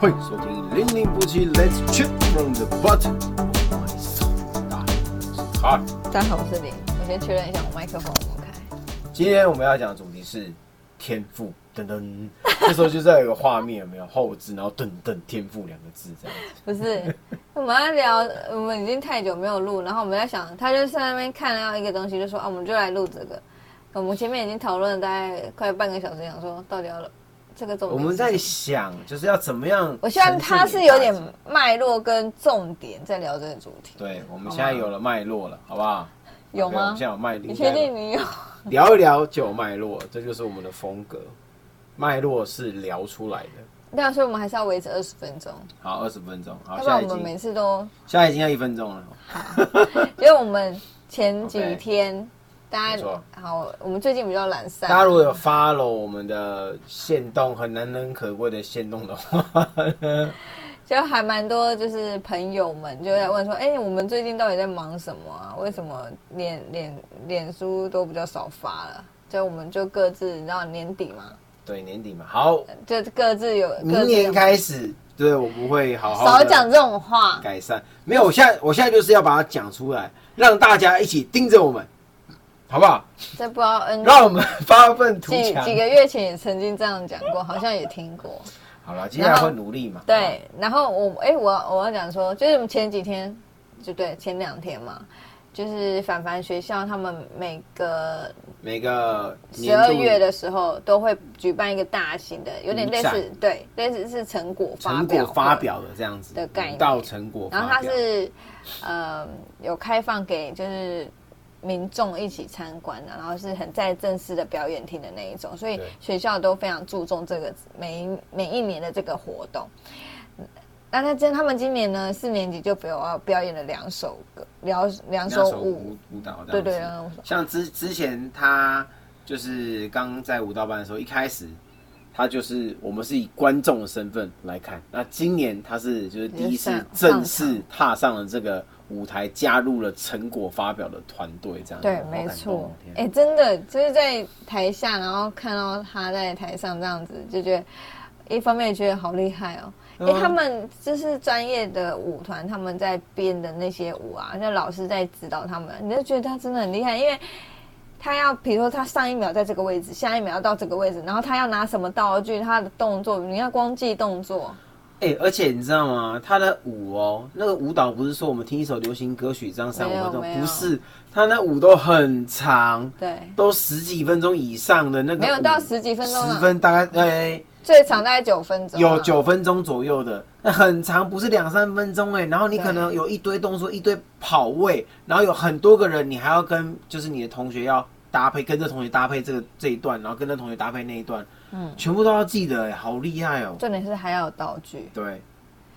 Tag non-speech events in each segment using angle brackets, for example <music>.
欢迎收听《零零不弃 Let's Chip from the 家好，我是 Todd 大家好，我是林。我先确认一下我麦克风。今天我们要讲的主题是天赋，噔噔。<laughs> 这时候就是要有个画面，有没有后置，然后噔噔天赋两个字这样子。不是，我们要聊，我们已经太久没有录，然后我们在想，他就在那边看到一个东西，就说啊，我们就来录这个。我们前面已经讨论了大概快半个小时，想说到底要这个重点。我们在想，就是要怎么样？我希望他是有点脉络跟重点在聊这个主题。对，我们现在有了脉络了，好不好？有吗？现在有脉络。你确定你有？聊一聊就有脉络，这就是我们的风格。脉络是聊出来的。对啊，所以我们还是要维持二十分钟。好，二十分钟。好，要不然我们每次都现在已经要一分钟了。好 <laughs> 因为我们前几天。大家好，我们最近比较懒散。大家如果有 follow 我们的线动，很难能可贵的线动的话，就还蛮多，就是朋友们就在问说：“哎，我们最近到底在忙什么啊？为什么脸脸脸书都比较少发了？”就我们就各自，你知道年底嘛？对，年底嘛。好，就各自有。明年开始，对我不会好好少讲这种话，改善。没有，我现在我现在就是要把它讲出来，让大家一起盯着我们。好不好？这不知道让我们发愤图强。几几个月前也曾经这样讲过，好像也听过。好了，接下来会努力嘛？对，然后我哎，我我要讲说，就是前几天，就对，前两天嘛，就是凡凡学校他们每个每个十二月的时候都会举办一个大型的，有点类似对，类似是成果成果发表的这样子的概念，到成果。然后它是呃有开放给就是。民众一起参观的，然后是很在正式的表演厅的那一种，所以学校都非常注重这个每每一年的这个活动。那他今他们今年呢，四年级就表要表演了两首歌，两两首舞舞蹈。对对，像之之前他就是刚在舞蹈班的时候，一开始他就是我们是以观众的身份来看。那今年他是就是第一次正式踏上了这个。舞台加入了成果发表的团队，这样对，没错。哎，真的就是在台下，然后看到他在台上这样子，就觉得一方面觉得好厉害哦。哎，他们就是专业的舞团，他们在编的那些舞啊，那老师在指导他们，你就觉得他真的很厉害，因为他要比如说他上一秒在这个位置，下一秒要到这个位置，然后他要拿什么道具，他的动作，你要光记动作。哎，而且你知道吗？他的舞哦，那个舞蹈不是说我们听一首流行歌曲这样三五分钟，不是，他那舞都很长，对，都十几分钟以上的那个，没有到十几分钟，十分大概哎，最长大概九分钟，有九分钟左右的，那很长，不是两三分钟哎。然后你可能有一堆动作，一堆跑位，然后有很多个人，你还要跟就是你的同学要搭配，跟着同学搭配这个这一段，然后跟着同学搭配那一段。嗯，全部都要记得，好厉害哦！重点是还要有道具。对，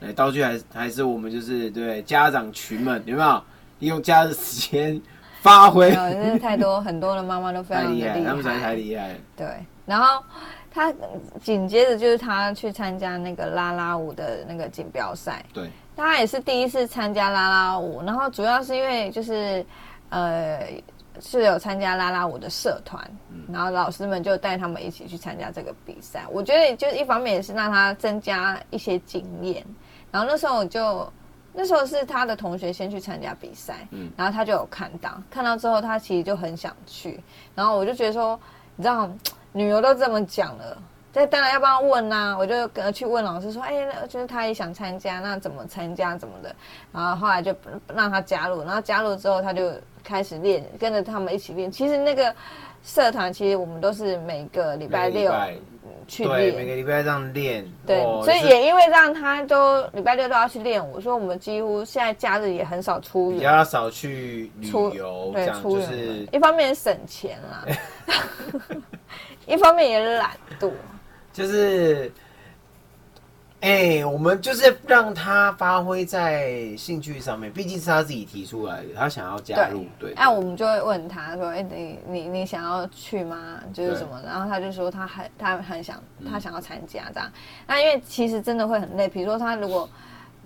哎，道具还还是我们就是对家长群们有没有利用假日时间发挥？真的太多，很多的妈妈都非常厉害，他们才太厉害。对，然后他紧接着就是他去参加那个拉拉舞的那个锦标赛。对，他也是第一次参加拉拉舞，然后主要是因为就是呃。是有参加拉拉舞的社团，然后老师们就带他们一起去参加这个比赛。我觉得就是一方面也是让他增加一些经验。然后那时候我就那时候是他的同学先去参加比赛，然后他就有看到，看到之后他其实就很想去。然后我就觉得说，你知道，女儿都这么讲了，这当然要帮他问呐。我就跟去问老师说，哎，就是他也想参加，那怎么参加怎么的？然后后来就让他加入，然后加入之后他就。开始练，跟着他们一起练。其实那个社团，其实我们都是每个礼拜六去练，每个礼拜这样练。对，所以也因为让他都礼拜六都要去练。我说我们几乎现在假日也很少出，比较少去旅游，对，出是一方面省钱啦，<laughs> 一方面也懒惰，就是。哎，我们就是让他发挥在兴趣上面，毕竟是他自己提出来的，他想要加入，对。那我们就会问他说：“哎，你你你想要去吗？就是什么？”然后他就说他很他很想他想要参加这样。那因为其实真的会很累，比如说他如果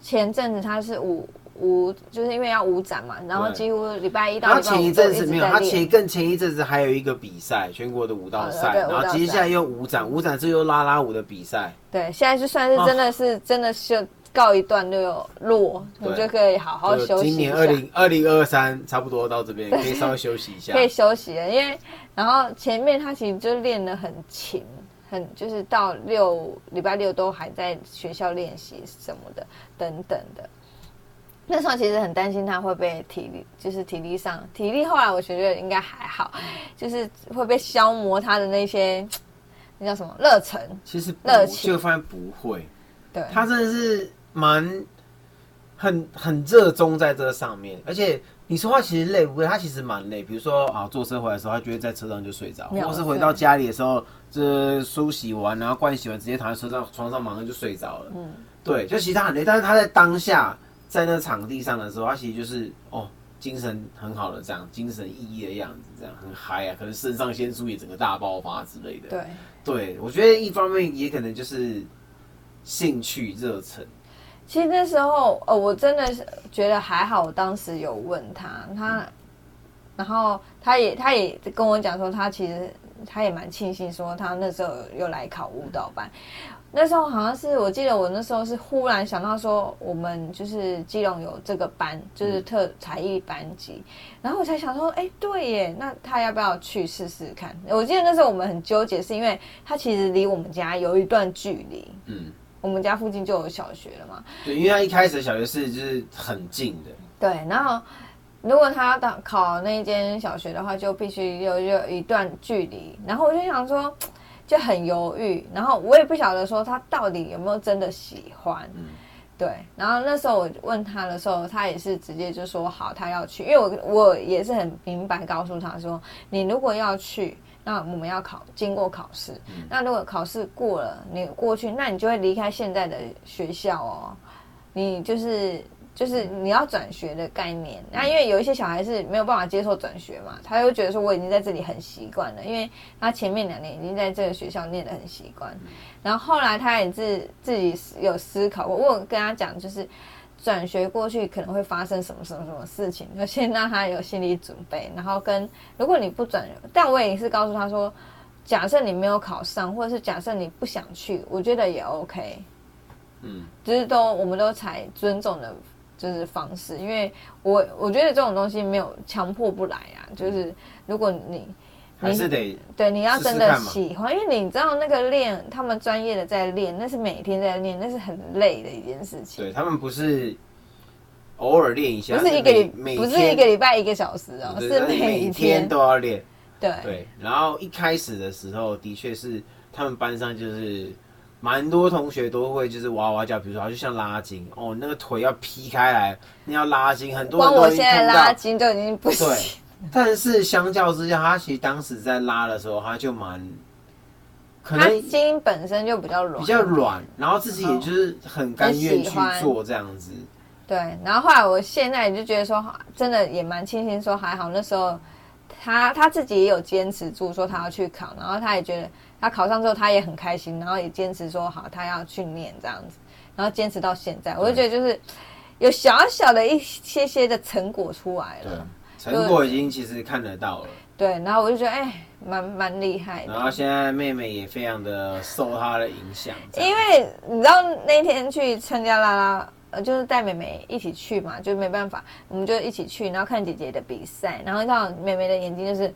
前阵子他是五舞，就是因为要舞展嘛，然后几乎礼拜一到然后礼拜五前一阵子没有，他前更前一阵子还有一个比赛，全国的舞蹈赛，然后接下来又舞展，舞展是又拉拉舞的比赛，对，现在就算是真的是、真的是告一段落落，我对就可以好好休息。今年二零二零二三差不多到这边，可以稍微休息一下 <laughs> 可。以休息了，因为然后前面他其实就练得很勤，很就是到六礼拜六都还在学校练习什么的等等的。那时候其实很担心他会被体力，就是体力上体力，后来我觉得应该还好，就是会被消磨他的那些那叫什么热忱，其实不热情就发现不会，对，他真的是蛮很很热衷在这上面，而且你说话其实累不累？他其实蛮累。比如说啊，坐车回来的时候，他就会在车上就睡着，秒或是回到家里的时候，这梳洗完，然后盥洗完，直接躺在车上床上，马上就睡着了。嗯，对，就其实他很累，但是他在当下在那场地上的时候，他其实就是哦。精神很好的这样，精神奕奕的样子，这样很嗨啊，可能肾上腺素也整个大爆发之类的。对。对，我觉得一方面也可能就是兴趣热忱，其实那时候，呃，我真的是觉得还好，我当时有问他，他，然后他也他也跟我讲说，他其实他也蛮庆幸说他那时候又来考舞蹈班。那时候好像是我记得我那时候是忽然想到说，我们就是基隆有这个班，就是特才艺班级，然后我才想说，哎，对耶，那他要不要去试试看？我记得那时候我们很纠结，是因为他其实离我们家有一段距离，嗯，我们家附近就有小学了嘛，对，因为他一开始小学是就是很近的，对，然后如果他考那一间小学的话，就必须有有一段距离。然后我就想说，就很犹豫。然后我也不晓得说他到底有没有真的喜欢。嗯对，然后那时候我问他的时候，他也是直接就说好，他要去，因为我我也是很明白告诉他说，你如果要去，那我们要考经过考试，那如果考试过了，你过去，那你就会离开现在的学校哦，你就是就是你要转学的概念。那因为有一些小孩是没有办法接受转学嘛，他又觉得说我已经在这里很习惯了，因为他前面两年已经在这个学校念得很习惯。然后后来他也是自己有思考过，我有跟他讲，就是转学过去可能会发生什么什么什么事情，就先让他有心理准备。然后跟如果你不转，但我也是告诉他说，假设你没有考上，或者是假设你不想去，我觉得也 OK。嗯，就是都我们都采尊重的，就是方式，因为我我觉得这种东西没有强迫不来啊，就是如果你还是得对你要真的喜欢，因为你知道那个练，他们专业的在练，那是每天在练，那是很累的一件事情，对他们不是偶尔练一下，不是一个礼每不是一个礼拜一个小时哦，对是但每天天都要练。对对，然后一开始的时候，的确是他们班上就是蛮多同学都会就是哇哇叫，比如说就像拉筋哦，那个腿要劈开来，你要拉筋，很多人光我现在拉。筋都已经不行对，但是相较之下，他其实当时在拉的时候，他就蛮可它能筋本身就比较软，比较软，然后自己也就是很甘愿去做这样子。对，然后后来我现在就觉得说，真的也蛮庆幸，说还好那时候他他自己也有坚持住，说他要去考，然后他也觉得他考上之后他也很开心，然后也坚持说好他要去念这样子，然后坚持到现在，我就觉得就是有小小的一些些的成果出来对了，，成果已经其实看得到了。对，然后我就觉得哎，蛮蛮厉害的然。后现在妹妹也非常的受她的影响，因为你知道那天去参加啦啦，呃，就是带妹妹一起去嘛，就没办法，我们就一起去，然后看姐姐的比赛，然后你知道妹妹的眼睛就是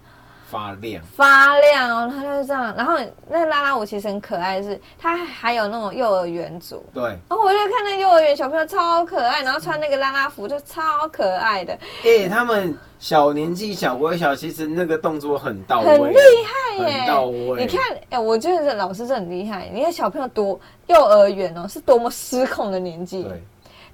发亮。发亮哦，他就是这样。然后那个啦啦舞其实很可爱的是，它还有那种幼儿园组。对，然后我就看那幼儿园小朋友超可爱，然后穿那个拉拉服就超可爱的，哎、他们小年纪小微小，其实那个动作很到位，很厉害耶！很到位。你看，哎、我觉得这老师是很厉害。你看小朋友多幼儿园哦，是多么失控的年纪。对，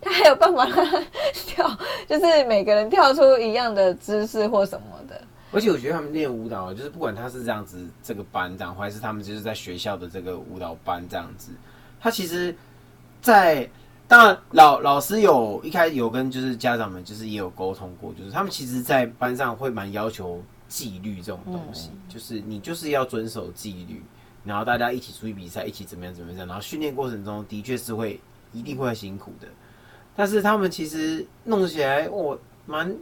他还有办法让他跳，就是每个人跳出一样的姿势或什么的。而且我觉得他们练舞蹈，就是不管他是这样子这个班这样，还是他们就是在学校的这个舞蹈班这样子，他其实在，当然老老师有一开始有跟就是家长们就是也有沟通过，就是他们其实，在班上会蛮要求纪律这种东西，就是你就是要遵守纪律，然后大家一起出去比赛，一起怎么样怎么样，然后训练过程中的确是会一定会辛苦的。但是他们其实弄起来，我蛮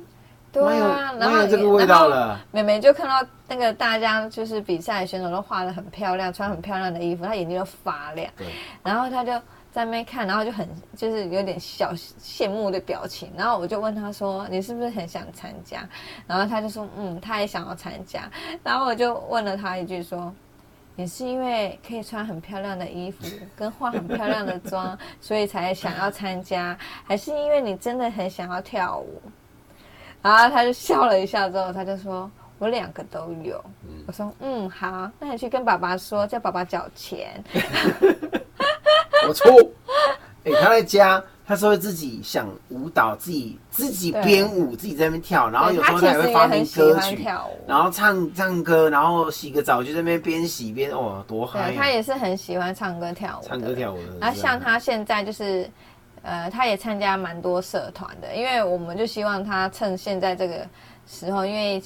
对啊，然蛮后有这个味道了。妹妹就看到那个大家就是比赛的选手都画的很漂亮，穿很漂亮的衣服，她眼睛都发亮，对，然后她就在那边看，然后就很就是有点小羡慕的表情，然后我就问她说：“你是不是很想参加？”然后她就说：“嗯，她也想要参加。”然后我就问了她一句说。你是因为可以穿很漂亮的衣服，跟化很漂亮的妆，所以才想要参加，还是因为你真的很想要跳舞？然后他就笑了一下，之后他就说：“我两个都有。我说：“嗯，好，那你去跟爸爸说，叫爸爸缴钱。<laughs> 我错。<laughs> 哎、他在家，他是会自己想舞蹈，自己自己编舞，自己在那边跳，然后有时候他也会发明很喜欢歌曲，跳舞，然后唱唱歌，然后洗个澡就在那边边洗边哦，多嗨、对他也是很喜欢唱歌跳舞。唱歌跳舞的。然后像他现在就是，呃，他也参加蛮多社团的，因为我们就希望他趁现在这个时候，因为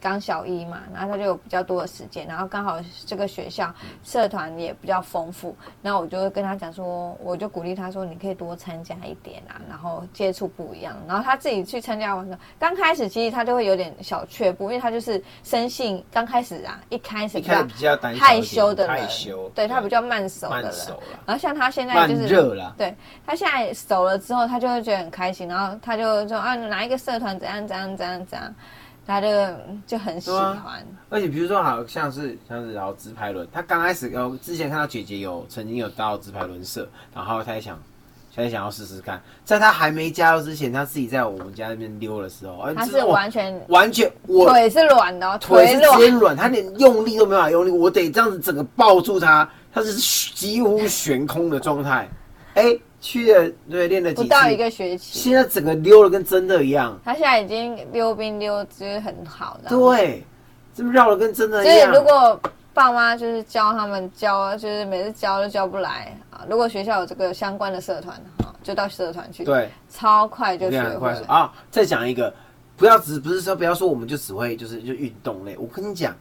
刚小一嘛，然后他就有比较多的时间，然后刚好这个学校社团也比较丰富，然后我就会跟他讲说，我就鼓励他说，你可以多参加一点啊，然后接触不一样，然后他自己去参加完了，刚开始其实他就会有点小却步，因为他就是生性刚开始啊，一开始比较比较害羞的人，害羞，对他比较慢熟的人，然后像他现在就是热了。对他现在熟了之后，他就会觉得很开心，然后他就说啊，哪一个社团怎样怎样怎样怎样，他就就很喜欢。而且比如说，好像是像是然后直排轮，他刚开始哦之前看到姐姐有曾经有到直排轮社，然后他也想，他也想要试试看。在他还没加入之前，他自己在我们家那边溜的时候，啊他是完全完全我腿是软的、哦，腿是直软接软，他连用力都没办法用力，我得这样子整个抱住他，他是几乎悬空的状态。哎、去了对练了几次，不到一个学期，现在整个溜的跟真的一样。他现在已经溜冰溜就是很好的。对，这么绕的跟真的所以样。如果爸妈就是教他们教，就是每次教都教不来啊。如果学校有这个相关的社团啊，就到社团去，，对，超快就学会。啊！再讲一个，不要只不是说不要说我们就只会就是就运动类，我跟你讲，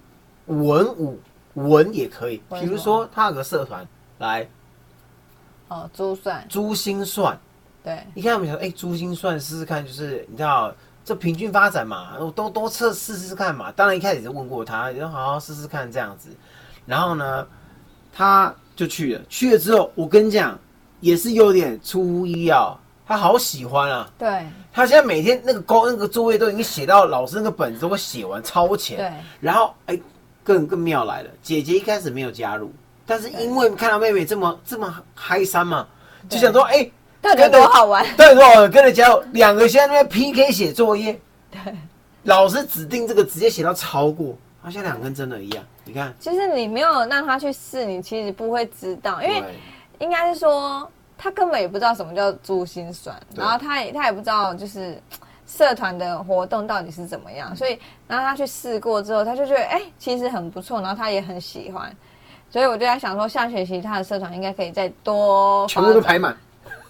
文武文也可以，文比如说他有个社团来哦，珠算，珠心算，对，你看我们想说，哎、珠心算试试看，就是你知道这平均发展嘛，我多多测试试看嘛。当然一开始就问过他，你说好好试试看这样子，然后呢，他就去了，去了之后，我跟你讲，也是有点出乎意料，他好喜欢啊。对，他现在每天那个高那个作业都已经写到老师那个本子都会写完超前，对，然后哎、更更妙来了，姐姐一开始没有加入，但是因为看到妹妹这么这么嗨山嘛，就想说哎、到底有多好玩？对多少跟着加入，两个现在在那边 PK 写作业，对，老师指定这个直接写到超过，好像两个跟真的一样，你看，其实你没有让他去试，你其实不会知道，因为应该是说他根本也不知道什么叫珠心算，然后他也他也不知道就是社团的活动到底是怎么样，所以然后他去试过之后，他就觉得哎、其实很不错，然后他也很喜欢，所以我就在想说，下学期他的社团应该可以再多全部都排满，<laughs>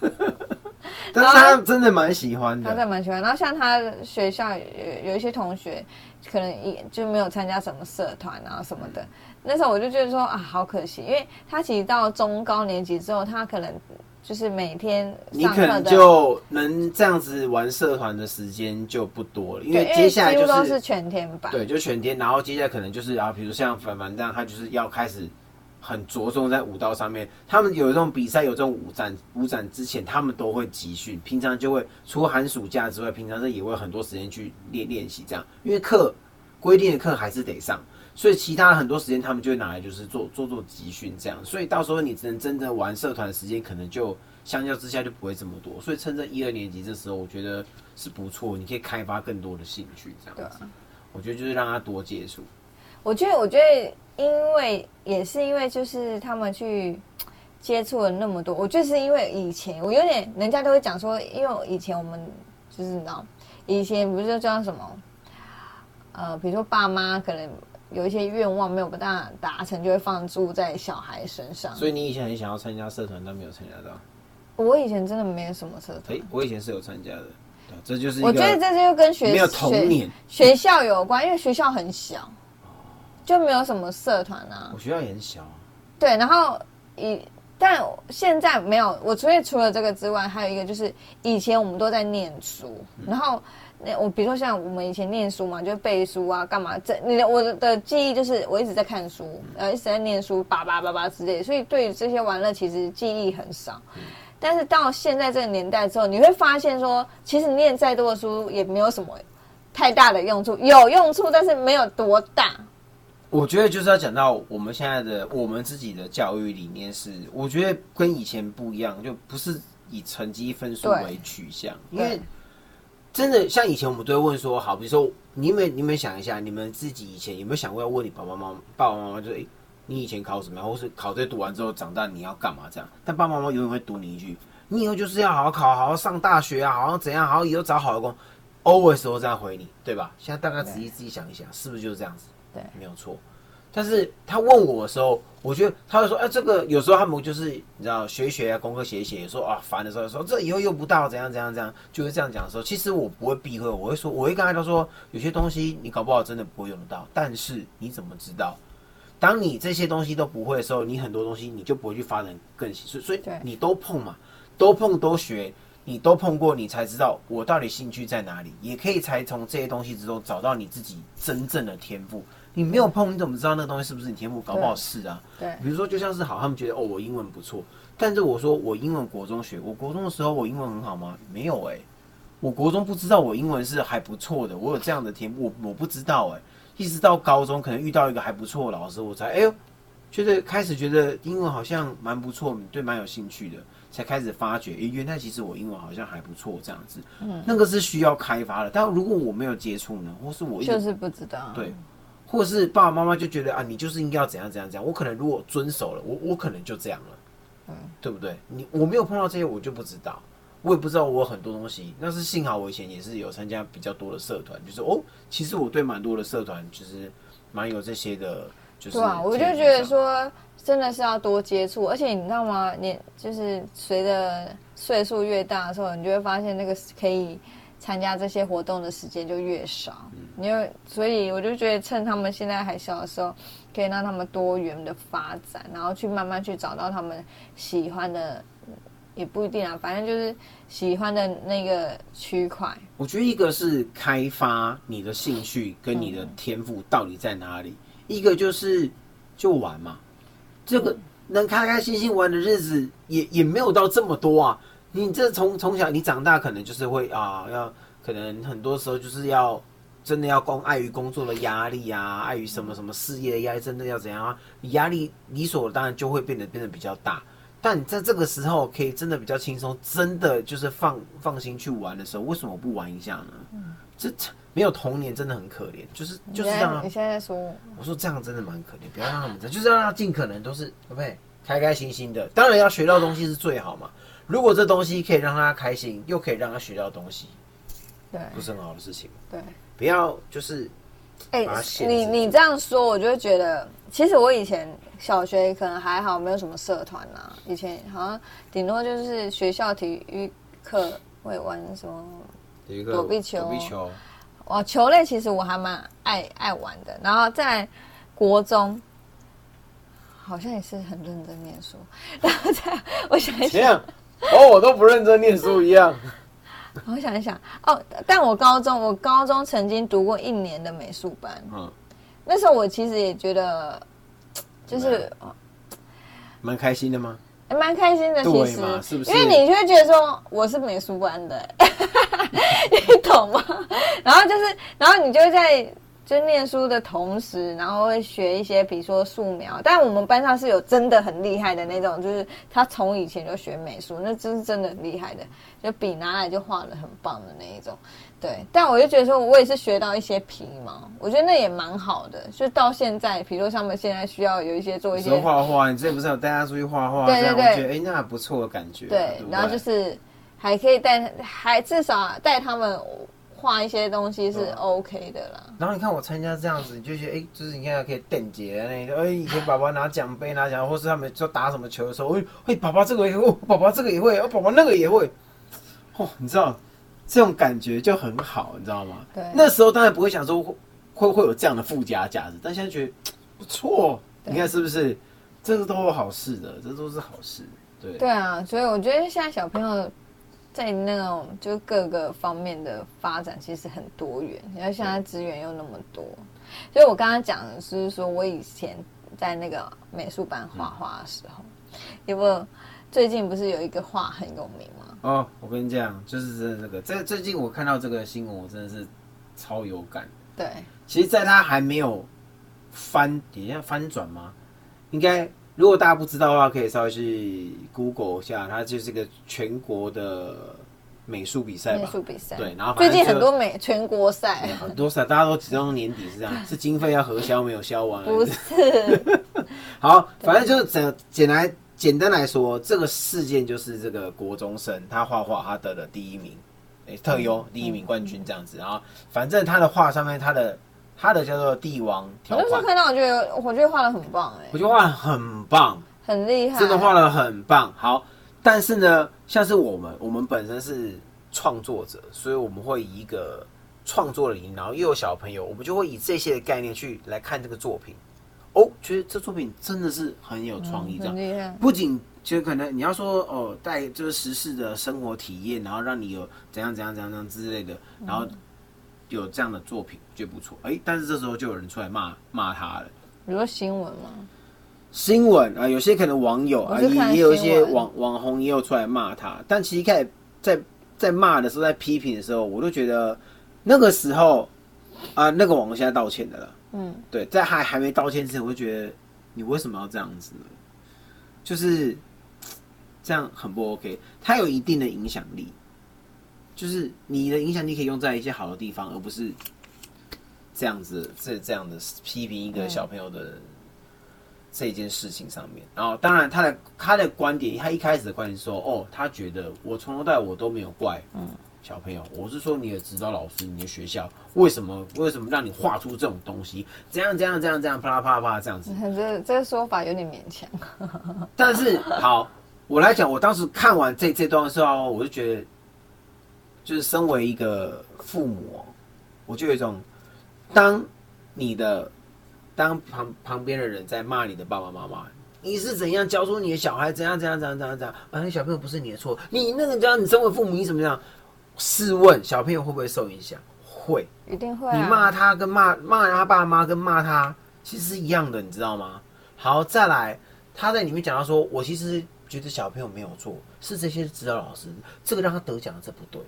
但是他真的蛮喜欢的他真的，蛮喜欢。然后像他学校有有一些同学，可能也就没有参加什么社团啊什么的。那时候我就觉得说啊，好可惜，因为他其实到中高年级之后，他可能就是每天你可能就能这样子玩社团的时间就不多了，因为接下来就是都是全天班。对，就全天，然后接下来可能就是啊，比如像凡凡这样，他就是要开始很着重在舞蹈上面。他们有这种比赛，有这种舞展，舞展之前他们都会集训，平常就会除寒暑假之外，平常是也会很多时间去练练习这样，因为课规定的课还是得上。所以其他很多时间他们就会拿来就是做做做集训这样，所以到时候你只能真正玩社团的时间可能就相较之下就不会这么多，所以趁着一二年级这时候，我觉得是不错，你可以开发更多的兴趣这样子。我觉得就是让他多接触。我觉得，我觉得，因为也是因为就是他们去接触了那么多，我就是因为以前我有点，人家都会讲说，因为以前我们就是你知道，以前不是叫什么，呃，比如说爸妈可能有一些愿望没有办法达成，就会放诸在小孩身上。所以你以前很想要参加社团，但没有参加到。我以前真的没有什么社哎、团，我以前是有参加的，对这就是我觉得这就跟学没有童年。学学校有关，因为学校很小，就没有什么社团啊。我学校也很小啊，对，然后以但现在没有，我除了除了这个之外，还有一个就是以前我们都在念书，然后那我比如说像我们以前念书嘛，就背书啊，干嘛？这你的我的记忆就是我一直在看书，呃，一直在念书，叭叭叭叭之类，所以对于这些玩乐其实记忆很少。但是到现在这个年代之后，你会发现说，其实念再多的书也没有什么太大的用处，有用处，但是没有多大。我觉得就是要讲到我们现在的我们自己的教育理念是，我觉得跟以前不一样，就不是以成绩分数为取向，因为真的像以前我们都会问说，好，比如说你们你们想一下，你们自己以前有没有想过要问你爸爸妈妈爸爸妈妈，就是你以前考什么样，或是考这读完之后长大你要干嘛这样？但爸爸妈妈永远会读你一句，你以后就是要好好考，好好上大学啊，好好怎样，好好以后找好的工，always 都这样回你，对吧？现在大概仔细自己想一想，是不是就是这样子？对，没有错。但是他问我的时候，我觉得他会说：“哎，这个有时候他们就是你知道学一学啊，功课写一写，有时候啊烦的时候说这以后用不到，怎样怎样怎样，就会这样讲的时候，其实我不会避讳，我会说，我会跟他就说，有些东西你搞不好真的不会用得到，但是你怎么知道？当你这些东西都不会的时候，你很多东西你就不会去发展更新所以所以你都碰嘛，都碰都学，你都碰过，你才知道我到底兴趣在哪里，也可以才从这些东西之中找到你自己真正的天赋。”你没有碰，你怎么知道那个东西是不是你天赋？搞不好是啊。对，比如说，就像是好，他们觉得哦，我英文不错，但是我说我英文国中学，我国中的时候我英文很好吗？没有哎，我国中不知道我英文是还不错的，我有这样的天赋，我我不知道哎，一直到高中可能遇到一个还不错的老师，我才哎呦，觉得开始觉得英文好像蛮不错，对，蛮有兴趣的，才开始发觉，哎，原来其实我英文好像还不错这样子。嗯，那个是需要开发的，但如果我没有接触呢，或是我就是不知道，对。或者是爸爸妈妈就觉得啊，你就是应该要怎样怎样怎样。我可能如果遵守了，我我可能就这样了，嗯，对不对？你我没有碰到这些，我就不知道，我也不知道我很多东西。但是幸好我以前也是有参加比较多的社团，就是哦，其实我对蛮多的社团其实蛮有这些的，就是对啊，我就觉得说真的是要多接触，而且你知道吗？你就是随着岁数越大的时候，你就会发现那个可以。参加这些活动的时间就越少，你就所以我就觉得趁他们现在还小的时候，可以让他们多元的发展，然后去慢慢去找到他们喜欢的，也不一定啊，反正就是喜欢的那个区块。我觉得一个是开发你的兴趣跟你的天赋到底在哪里，一个就是就玩嘛，这个能开开心心玩的日子也也没有到这么多啊。你这从从小你长大可能就是会啊，要可能很多时候就是要真的要工碍于工作的压力啊，碍于什么什么事业的压力，真的要怎样啊？压力理所当然就会变得变得比较大。但在这个时候可以真的比较轻松，真的就是放放心去玩的时候，为什么不玩一下呢？嗯，这没有童年真的很可怜，就是就是这样。你现在说，我说这样真的蛮可怜，不要让他们这样，就是让他尽可能都是不对，开开心心的。当然要学到东西是最好嘛。如果这东西可以让他开心，又可以让他学到东西，对，不是很好的事情。对，不要就是，哎，你你这样说，我就会觉得，其实我以前小学可能还好，没有什么社团啊。以前好像顶多就是学校体育课会玩什么躲避球、躲避球。哇，球类其实我还蛮爱爱玩的。然后在国中。好像也是很认真念书，然后在我想一想，哦，我都不认真念书一样。我想一想，哦，但我高中，我高中曾经读过一年的美术班。嗯，那时候我其实也觉得，就是蛮开心的吗？蛮开心的，其实是不是？因为你就会觉得说我是美术班的，<laughs> 你懂吗？<laughs> 然后就是，然后你就会在。就念书的同时，然后会学一些，比如说素描。但我们班上是有真的很厉害的那种，就是他从以前就学美术，那真是真的很厉害的，就笔拿来就画的很棒的那一种。对，但我就觉得说，我也是学到一些皮毛，我觉得那也蛮好的。就到现在，比如说他们现在需要有一些做一些画画，你之前不是有带他出去画画？对对对，觉得哎，那不错的感觉。对，然后就是还可以带，还至少带他们。画一些东西是 OK 的啦。然后你看我参加这样子，你就觉得哎，就是你看可以电解那个，哎，以前爸爸拿奖杯拿奖，或是他们说打什么球的时候，哎，哎，爸爸这个也会，爸爸这个也会，哦，爸爸那个也会，哦，你知道这种感觉就很好，你知道吗？对。那时候当然不会想说会会有这样的附加价值，但现在觉得不错，你看是不是？这个都有好事的，这都是好事。对对啊，所以我觉得现在小朋友在那种就各个方面的发展其实很多元，你看现在资源又那么多。所以我刚刚讲的是说，我以前在那个美术班画画的时候，有没有最近不是有一个画很有名吗？哦，我跟你讲，就是真的这个，在最近我看到这个新闻，我真的是超有感。对，其实，在他还没有翻，底下翻转吗？应该，如果大家不知道的话，可以稍微去 Google 一下，它就是个全国的美术比赛吧。美术比赛对，然后最近很多美全国赛，很多赛，大家都集中年底是这样，<laughs> 是经费要核销没有销完。不是 <laughs> 好，反正就是简简来简单来说，这个事件就是这个国中生他画画，他得了第一名，诶、特优第一名冠军这样子。然后反正他的画上面他的他的叫做帝王我条款，那时候看到，我觉得我觉得画的很棒哎、我觉得画的很棒，很厉害，真的画的很棒。好，但是呢，像是我们，我们本身是创作者，所以我们会以一个创作的理念，然后又有小朋友，我们就会以这些的概念去来看这个作品。哦，觉得这作品真的是很有创意，这样很。厉害。不仅就可能你要说哦，带就是时事的生活体验，然后让你有怎样怎样怎样怎样之类的，然后有这样的作品，觉得不错。哎、但是这时候就有人出来骂骂他了。比如说新闻嘛，新闻啊，有些可能网友啊，也也有一些网网红也有出来骂他，但其实一开始在在骂的时候，在批评的时候，我都觉得那个时候啊，那个网红现在道歉的了。嗯，对，在还还没道歉之前，我就觉得你为什么要这样子呢？就是这样很不 OK。他有一定的影响力，就是你的影响力可以用在一些好的地方，而不是这样子这这样的批评一个小朋友的这件事情上面。然后，当然他的他的观点，他一开始的观点说，哦，他觉得我从头到尾我都没有怪，嗯。小朋友，我是说你的指导老师，你的学校为什么为什么让你画出这种东西？这样这样这样这样，啪啦啪啦啪啦这样子。<laughs> 这这个说法有点勉强。<laughs> 但是好，我来讲，我当时看完这这段的时候，我就觉得，就是身为一个父母哦，我就有一种，当你的当旁旁边的人在骂你的爸爸妈妈，你是怎样教出你的小孩怎样怎样怎样怎样怎样？啊，那小朋友不是你的错，你那个叫你身为父母，你怎么样？试问小朋友会不会受影响？会。一定会、你骂他跟骂骂他爸妈跟骂他其实是一样的，你知道吗？好，再来，他在里面讲到说，我其实觉得小朋友没有错，是这些指导老师，这个让他得奖的这不对。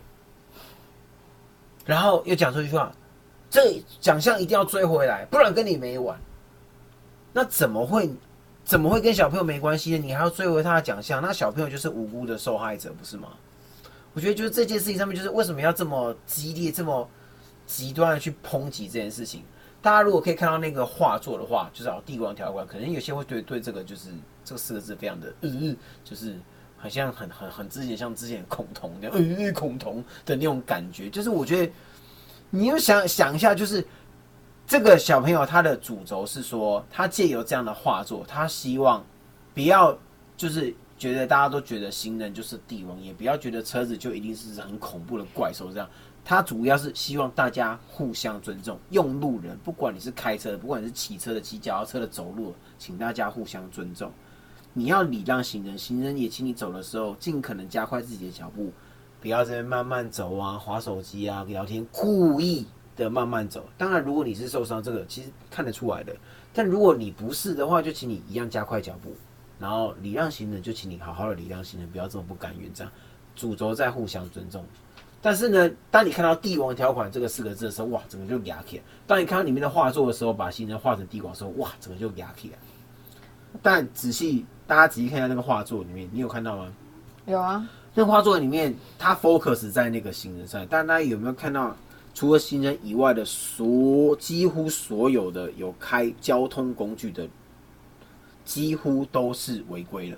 然后又讲出一句话，这奖项一定要追回来，不然跟你没完。那怎么会怎么会跟小朋友没关系呢？你还要追回他的奖项，那小朋友就是无辜的受害者，不是吗？我觉得就是这件事情上面，就是为什么要这么激烈、这么极端的去抨击这件事情。大家如果可以看到那个画作的话，就是哦，帝王条款，可能有些会对对这个就是这四个字非常的嗯，就是很像很很很之前像之前恐同那样，嗯，恐同的那种感觉。就是我觉得你又想想一下，就是这个小朋友他的主轴是说，他借由这样的画作，他希望不要就是觉得大家都觉得行人就是帝王，也不要觉得车子就一定是很恐怖的怪兽这样。他主要是希望大家互相尊重，用路人，不管你是开车的，不管你是骑车的、骑脚踏车的、走路，请大家互相尊重。你要礼让行人，行人也请你走的时候，尽可能加快自己的脚步，不要在慢慢走啊，划手机啊，聊天，故意的慢慢走。当然，如果你是受伤，这个其实看得出来的。但如果你不是的话，就请你一样加快脚步，然后礼让行人，就请你好好的礼让行人，不要这么不甘愿。这样，主轴在互相尊重。但是呢，当你看到“帝王条款”这个四个字的时候，哇，整个就牙起来；当你看到里面的画作的时候，把行人画成帝王的时候，哇，整个就牙起来。但仔细大家仔细看一下那个画作里面，你有看到吗？有啊，那画作里面，他 focus 在那个行人上，但大家有没有看到，除了行人以外的所几乎所有的有开交通工具的，几乎都是违规了。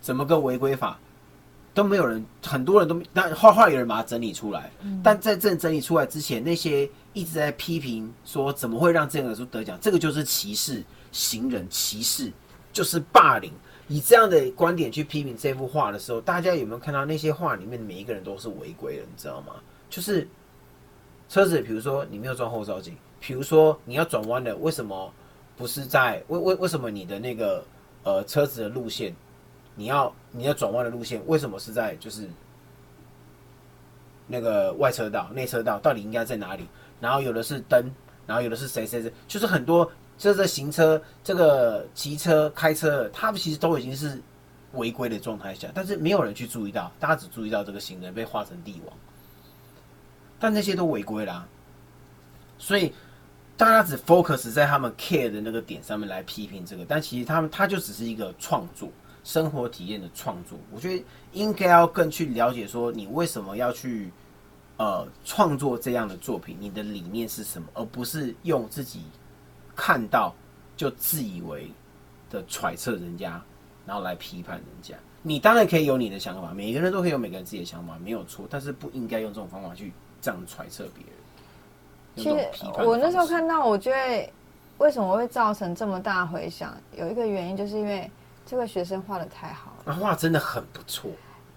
怎么个违规法？都没有人，很多人都，但画画有人把它整理出来。但在这整理出来之前，那些一直在批评说怎么会让这个书得奖，这个就是歧视行人，歧视就是霸凌。以这样的观点去批评这幅画的时候，大家有没有看到那些画里面每一个人都是违规的？你知道吗？就是车子，比如说你没有装后照镜，比如说你要转弯的，为什么不是在为为为什么你的那个呃车子的路线，你要你要转弯的路线，为什么是在就是那个外车道、内车道，到底应该在哪里？然后有的是灯，然后有的是谁谁谁，就是很多这个行车、这个骑车、开车，他们其实都已经是违规的状态下，但是没有人去注意到，大家只注意到这个行人被划成帝王，但那些都违规啦，所以大家只 focus 在他们 care 的那个点上面来批评这个，但其实他们他就只是一个创作。生活体验的创作，我觉得应该要更去了解说，你为什么要去呃创作这样的作品，你的理念是什么，而不是用自己看到就自以为的揣测人家，然后来批判人家。你当然可以有你的想法，每个人都可以有每个人自己的想法，没有错，但是不应该用这种方法去这样揣测别人。其实我那时候看到，我觉得为什么会造成这么大回响，有一个原因就是因为。这个学生画的太好了，画真的很不错。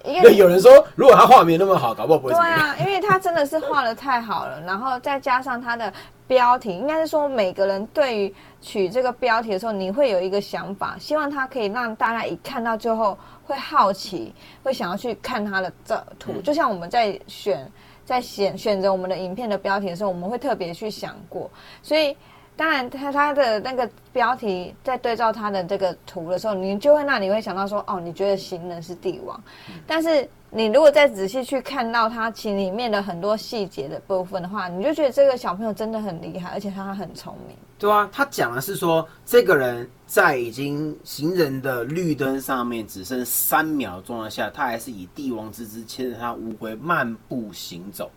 因为有人说，如果他画没那么好，搞不好不会。对啊，因为他真的是画的太好了，然后再加上他的标题，应该是说每个人对于取这个标题的时候，你会有一个想法，希望它可以让大家一看到最后会好奇，会想要去看它的这图。就像我们在选在选选择我们的影片的标题的时候，我们会特别去想过，所以。当然，它它的那个标题在对照它的这个图的时候，你就会那你会想到说，哦，你觉得行人是帝王，但是你如果再仔细去看到他其里面的很多细节的部分的话，你就觉得这个小朋友真的很厉害，而且他很聪明。对啊，他讲的是说，这个人在已经行人的绿灯上面只剩三秒状态下，他还是以帝王之姿牵着他乌龟漫步行走。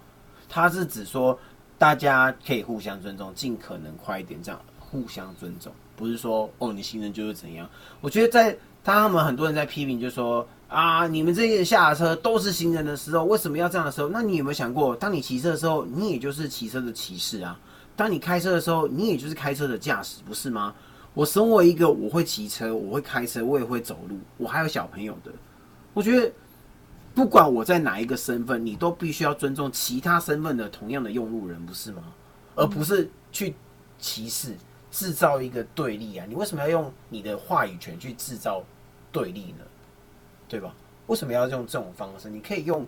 他是指说。大家可以互相尊重，尽可能快一点，这样互相尊重，不是说哦，你行人就是怎样。我觉得在他们很多人在批评，就说啊，你们这些人下车都是行人的时候，为什么要这样的时候？那你有没有想过，当你骑车的时候，你也就是骑车的骑士啊；当你开车的时候，你也就是开车的驾驶，不是吗？我身为一个我会骑车、我会开车、我也会走路，我还有小朋友的，我觉得。不管我在哪一个身份，你都必须要尊重其他身份的同样的用路人，不是吗？而不是去歧视、制造一个对立啊！你为什么要用你的话语权去制造对立呢？对吧？为什么要用这种方式？你可以用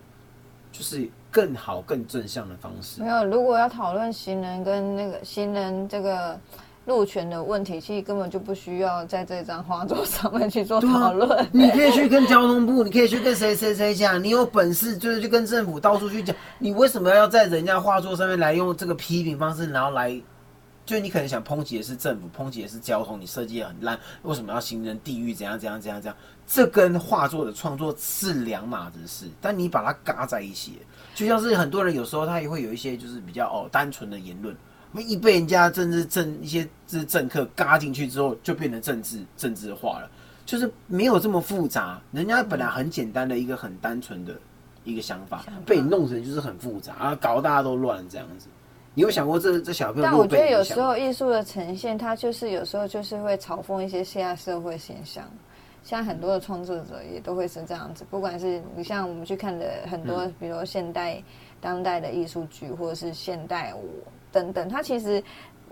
就是更好、更正向的方式。没有，如果要讨论行人跟那个行人这个。路权的问题，其实根本就不需要在这张画作上面去做讨论。你可以去跟交通部，你可以去跟谁谁谁讲，你有本事就是去跟政府到处去讲。你为什么要在人家画作上面来用这个批评方式，然后来，就你可能想抨击的是政府，抨击的是交通，你设计也很烂，为什么要行人地狱？怎样怎样怎样怎样？这跟画作的创作是两码子事，但你把它嘎在一起，就像是很多人有时候他也会有一些就是比较哦单纯的言论。一被人家政治政一些这政客嘎进去之后，就变成政治政治化了，就是没有这么复杂。人家本来很简单的一个很单纯的一个想法，被你弄成就是很复杂，然后搞得大家都乱这样子。你有想过这这小朋友？但我觉得有时候艺术的呈现，它就是有时候就是会嘲讽一些现在社会现象。现在很多的创作者也都会是这样子，不管是你像我们去看的很多，比如现代、当代的艺术剧，或者是现代舞。等等，它其实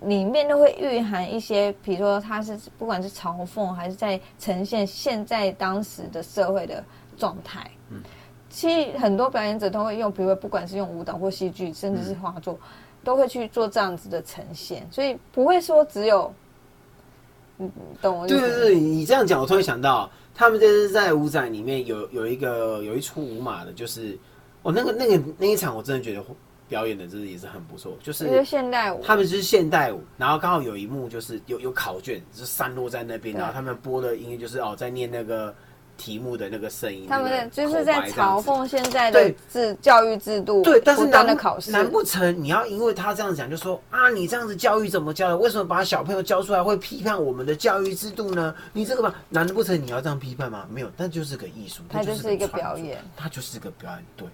里面都会蕴含一些，比如说它是不管是嘲讽还是在呈现现在当时的社会的状态。嗯，其实很多表演者都会用，比如说不管是用舞蹈或戏剧，甚至是画作，都会去做这样子的呈现，所以不会说只有，你，懂我意思？对对对，你这样讲，我突然想到，他们这是在舞展里面有有一个有一出舞马的，就是哦，那个那个那一场，我真的觉得。表演的，真的也是很不错，就是现代舞，他们是现代舞，然后刚好有一幕就是有有考卷，是散落在那边，然后他们播的音乐就是哦，在念那个题目的那个声音，他们就是在嘲讽现在的制教育制度，对，但是难的考试，难不成你要因为他这样讲，就说啊，你这样子教育怎么教的？为什么把小朋友教出来会批判我们的教育制度呢？你这个吧，难不成你要这样批判吗？没有，那就是个艺术，它就是一个表演，它就是个表演，对。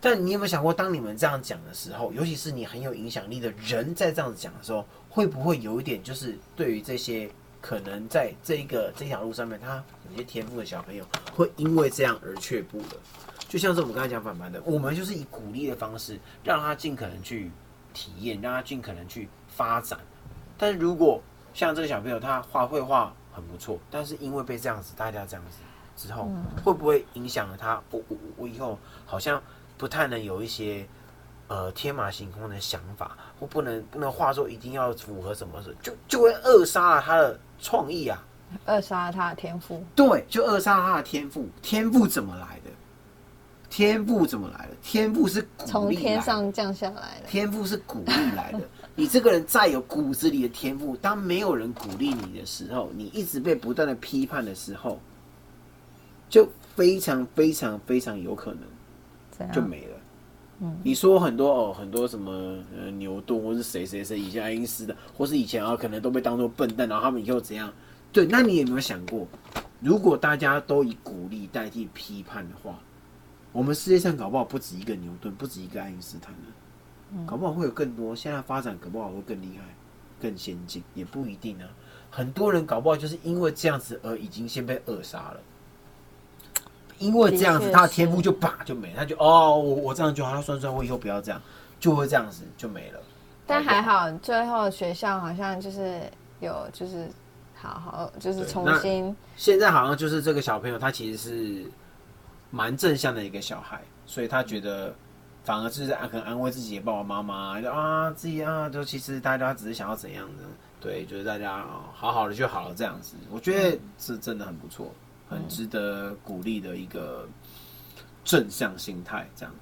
但你有没有想过，当你们这样讲的时候，尤其是你很有影响力的人在这样子讲的时候，会不会有一点就是对于这些可能在这一个这条路上面他有些天赋的小朋友，会因为这样而却步的？就像是我们刚才讲反叛的，我们就是以鼓励的方式，让他尽可能去体验，让他尽可能去发展。但是如果像这个小朋友他画绘画很不错。但是因为被这样子，大家这样子之后，会不会影响了他？我我我以后好像不太能有一些呃天马行空的想法，或不能不能话说一定要符合什么事，就就会扼杀了他的创意啊。扼杀了他的天赋。对，就扼杀了他的天赋。天赋怎么来的？天赋怎么来的？天赋是从天上降下来的。天赋是鼓励来的。你这个人再有骨子里的天赋，当没有人鼓励你的时候，你一直被不断的批判的时候，就非常非常非常有可能就没了。嗯，你说很多哦，很多什么呃牛顿或是谁谁谁以前爱因斯坦，或是以前啊，可能都被当做笨蛋，然后他们以后怎样？对，那你有没有想过，如果大家都以鼓励代替批判的话，我们世界上搞不好不止一个牛顿，不止一个爱因斯坦呢？搞不好会有更多。现在发展搞不好会更厉害、更先进，也不一定啊。很多人搞不好就是因为这样子而已经先被扼杀了，因为这样子他的天赋就叭就没，他就哦，我我这样就好，他算算我以后不要这样，就会这样子就没了。但还好，最后学校好像就是有就是。好好，就是重新。现在好像就是这个小朋友，他其实是蛮正向的一个小孩，所以他觉得反而是很安慰自己的爸爸妈妈，就啊自己啊，就其实大家只是想要怎样的，对，就是大家好好的就好了这样子。我觉得是真的很不错，很值得鼓励的一个正向心态。这样，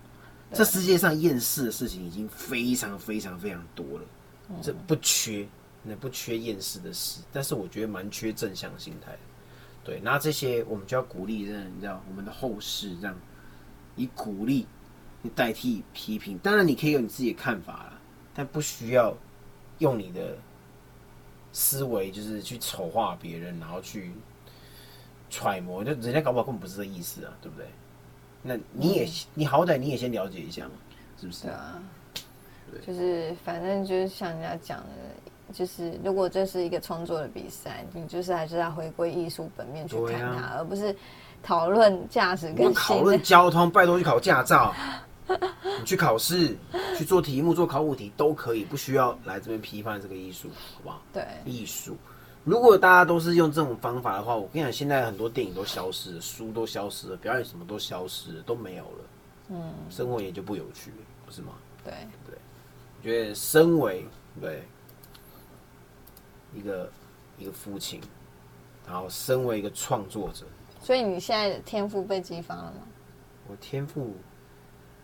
这世界上厌世的事情已经非常非常非常多了，这不缺。那不缺厌世的事，但是我觉得蛮缺正向心态。对，那这些我们就要鼓励，这样你知道，我们的后世这样以鼓励代替批评。当然，你可以有你自己的看法了，但不需要用你的思维就是去丑化别人，然后去揣摩。就人家搞不好根本不是这意思啊，对不对？那你也你好歹你也先了解一下嘛，是不是？啊，就是反正就是像人家讲的。就是如果这是一个创作的比赛，你就是还是要回归艺术本面去看它，而不是讨论驾驶跟讨论交通。拜托去考驾照，你去考试去做题目、做考古题都可以，不需要来这边批判这个艺术，好不好？对，艺术。如果大家都是用这种方法的话，我跟你讲，现在很多电影都消失了，书都消失了，表演什么都消失了，都没有了。嗯，生活也就不有趣了，不是吗？对对，我觉得身为对。一个一个父亲，然后身为一个创作者，所以你现在的天赋被激发了吗？我天赋，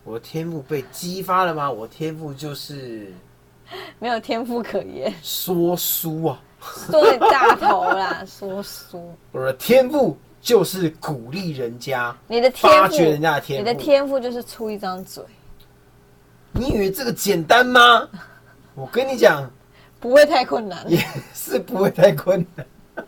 我的天赋被激发了吗？我天赋就是没有天赋可言，说书啊，<laughs> 说大头啦，<laughs> 说书。我的天赋就是鼓励人家，你的发掘人家的天赋，你的天赋就是出一张嘴。你以为这个简单吗？我跟你讲。不会太困难，也是不会太困难。<laughs>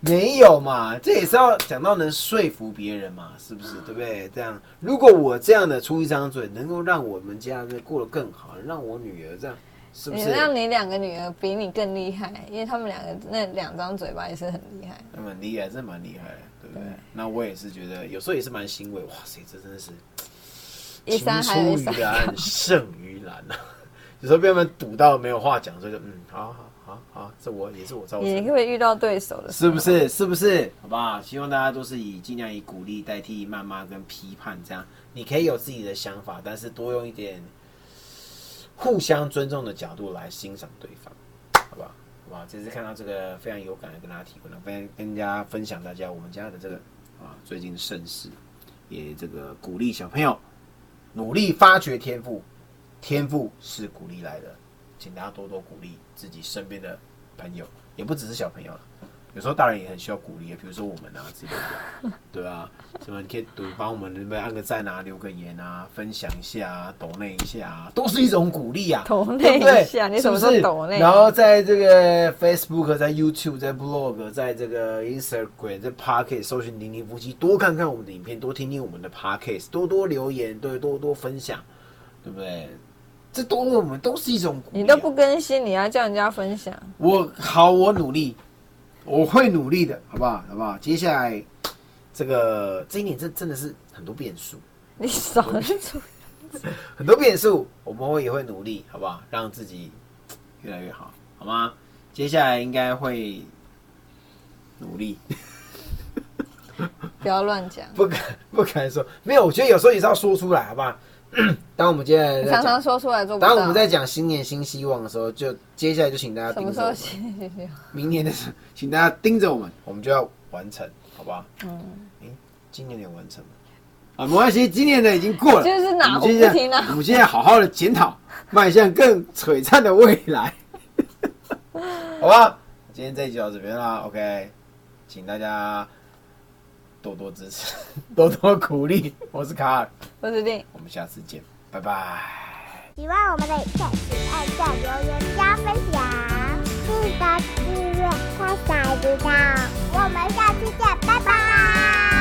没有嘛，这也是要讲到能说服别人嘛，是不是？对不对？这样，如果我这样的出一张嘴，能够让我们家的过得更好，让我女儿这样，是不是？让你两个女儿比你更厉害，因为他们两个那两张嘴巴也是很厉害，那蛮厉害，真蛮厉害，对不对？那我也是觉得，有时候也是蛮欣慰。哇塞，这真的是青出于蓝胜于蓝啊！<laughs> 有时候被他们堵到没有话讲，所以就嗯，好好好好，这我也是我造成。也会遇到对手的，是不是？是不是？好不好？希望大家都是以尽量以鼓励代替谩骂跟批判，这样你可以有自己的想法，但是多用一点互相尊重的角度来欣赏对方，好不好？好不好，这次看到这个非常有感的，跟大家提问了，跟跟大家分享大家我们家的这个啊最近盛事，也这个鼓励小朋友努力发掘天赋。天赋是鼓励来的，请大家多多鼓励自己身边的朋友，也不只是小朋友了，有时候大人也很需要鼓励，比如说我们啊之类的，<laughs> 对啊，什么你可以读帮我们那边按个赞啊，留个言啊，分享一下啊，抖内一下啊，都是一种鼓励啊，<laughs> 抖内一下，你什么是抖内？然后在这个 Facebook、在 YouTube、在 Blog、在这个 Instagram、在 Pocket 搜寻“零零夫妻”，多看看我们的影片，多听听我们的 Podcast，多多留言，对，多多分享，对不对？这都我们都是一种，你都不更新，你要叫人家分享。我好，我努力，我会努力的，好不好？好不好？接下来这个这一年真真的是很多变数，你少出很多变数，我们会也会努力，好不好？让自己越来越好，好吗？接下来应该会努力，不要乱讲。不敢不敢说，没有，我觉得有时候也是要说出来，好不好？<coughs> 当我们接下来常常讲，说出来做不到。当我们在讲新年新希望的时候，就接下来就请大家什么时候盯着我们，行行行？明年的时候，请大家盯着我们。我们就要完成，好不好？嗯，今年有完成吗？啊，没关系，今年的已经过了，就是哪我们接下壶不提哪，我们现在好好的检讨，迈向更璀璨的未来，<laughs> 好吧？今天这一集到这边啦，OK，请大家多多支持，<laughs> 多多鼓励。我是卡尔，我是丁。我们下次见，拜拜。喜欢我们的影片，请按赞、留言、加分享，记得订阅，开小铃铛。我们下次见，拜拜。